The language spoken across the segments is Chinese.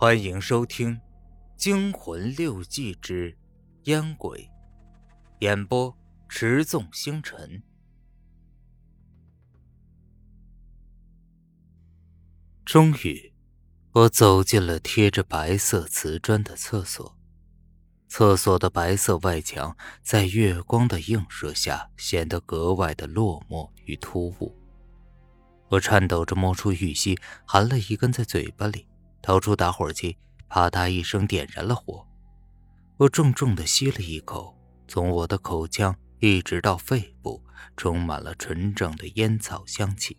欢迎收听《惊魂六记之烟鬼》，演播：持纵星辰。终于，我走进了贴着白色瓷砖的厕所。厕所的白色外墙在月光的映射下显得格外的落寞与突兀。我颤抖着摸出玉溪，含了一根在嘴巴里。掏出打火机，啪嗒一声点燃了火。我重重的吸了一口，从我的口腔一直到肺部，充满了纯正的烟草香气。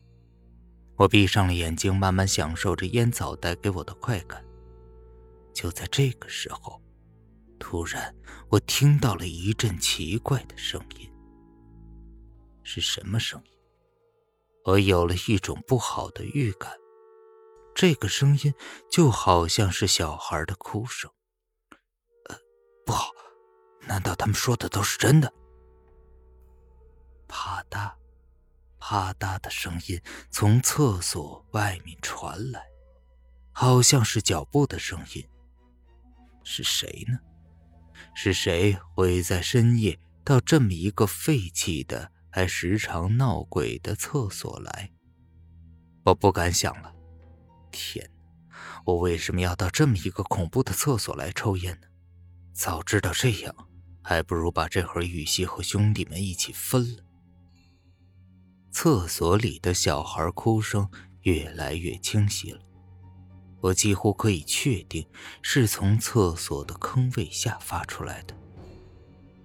我闭上了眼睛，慢慢享受着烟草带给我的快感。就在这个时候，突然我听到了一阵奇怪的声音。是什么声音？我有了一种不好的预感。这个声音就好像是小孩的哭声。呃，不好，难道他们说的都是真的？啪嗒，啪嗒的声音从厕所外面传来，好像是脚步的声音。是谁呢？是谁会在深夜到这么一个废弃的、还时常闹鬼的厕所来？我不敢想了。天，我为什么要到这么一个恐怖的厕所来抽烟呢？早知道这样，还不如把这盒玉溪和兄弟们一起分了。厕所里的小孩哭声越来越清晰了，我几乎可以确定是从厕所的坑位下发出来的。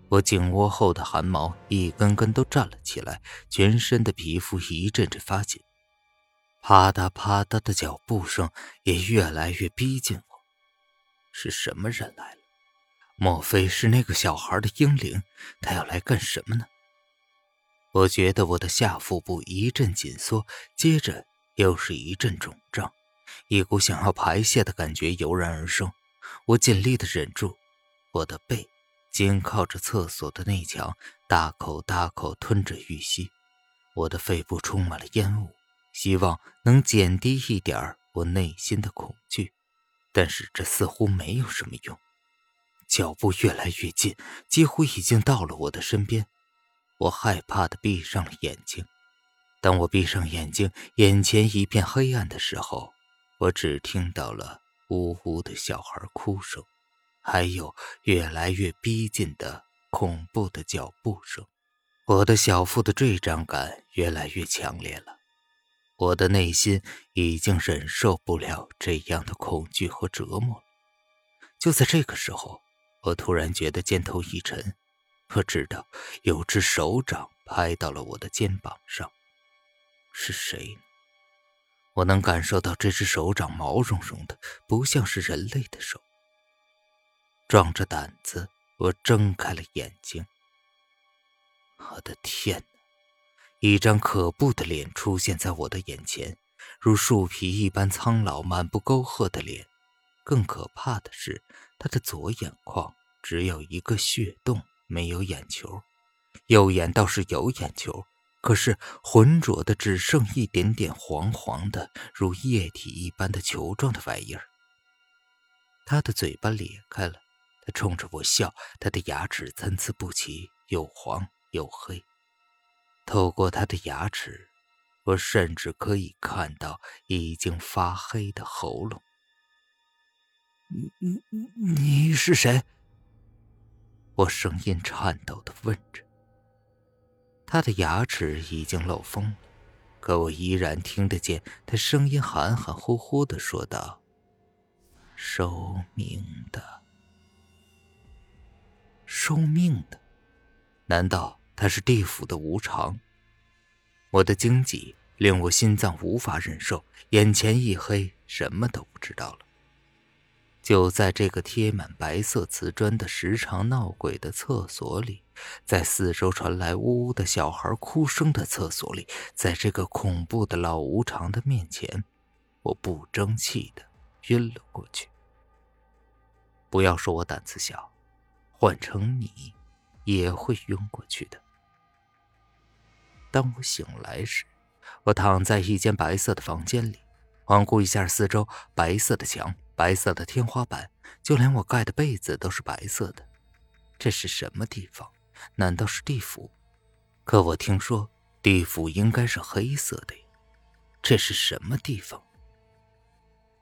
我颈窝后的汗毛一根根都站了起来，全身的皮肤一阵阵发紧。啪嗒啪嗒的脚步声也越来越逼近我，是什么人来了？莫非是那个小孩的英灵？他要来干什么呢？我觉得我的下腹部一阵紧缩，接着又是一阵肿胀，一股想要排泄的感觉油然而生。我尽力的忍住，我的背紧靠着厕所的内墙，大口大口吞着玉溪，我的肺部充满了烟雾。希望能减低一点我内心的恐惧，但是这似乎没有什么用。脚步越来越近，几乎已经到了我的身边。我害怕的闭上了眼睛。当我闭上眼睛，眼前一片黑暗的时候，我只听到了呜呜的小孩哭声，还有越来越逼近的恐怖的脚步声。我的小腹的坠胀感越来越强烈了。我的内心已经忍受不了这样的恐惧和折磨了。就在这个时候，我突然觉得肩头一沉，我知道有只手掌拍到了我的肩膀上。是谁？我能感受到这只手掌毛茸茸的，不像是人类的手。壮着胆子，我睁开了眼睛。我的天！一张可怖的脸出现在我的眼前，如树皮一般苍老、满布沟壑的脸。更可怕的是，他的左眼眶只有一个血洞，没有眼球；右眼倒是有眼球，可是浑浊的，只剩一点点黄黄的，如液体一般的球状的玩意儿。他的嘴巴裂开了，他冲着我笑，他的牙齿参差不齐，又黄又黑。透过他的牙齿，我甚至可以看到已经发黑的喉咙。你你是谁？我声音颤抖的问着。他的牙齿已经漏风了，可我依然听得见他声音含含糊糊的说道：“收命的，收命的，难道？”他是地府的无常，我的惊悸令我心脏无法忍受，眼前一黑，什么都不知道了。就在这个贴满白色瓷砖的时常闹鬼的厕所里，在四周传来呜呜的小孩哭声的厕所里，在这个恐怖的老无常的面前，我不争气的晕了过去。不要说我胆子小，换成你，也会晕过去的。当我醒来时，我躺在一间白色的房间里，环顾一下四周，白色的墙，白色的天花板，就连我盖的被子都是白色的。这是什么地方？难道是地府？可我听说地府应该是黑色的呀。这是什么地方？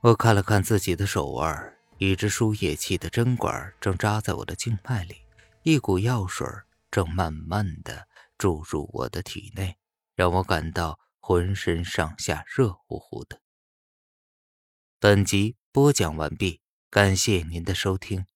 我看了看自己的手腕，一支输液器的针管正扎在我的静脉里，一股药水正慢慢的注入我的体内，让我感到浑身上下热乎乎的。本集播讲完毕，感谢您的收听。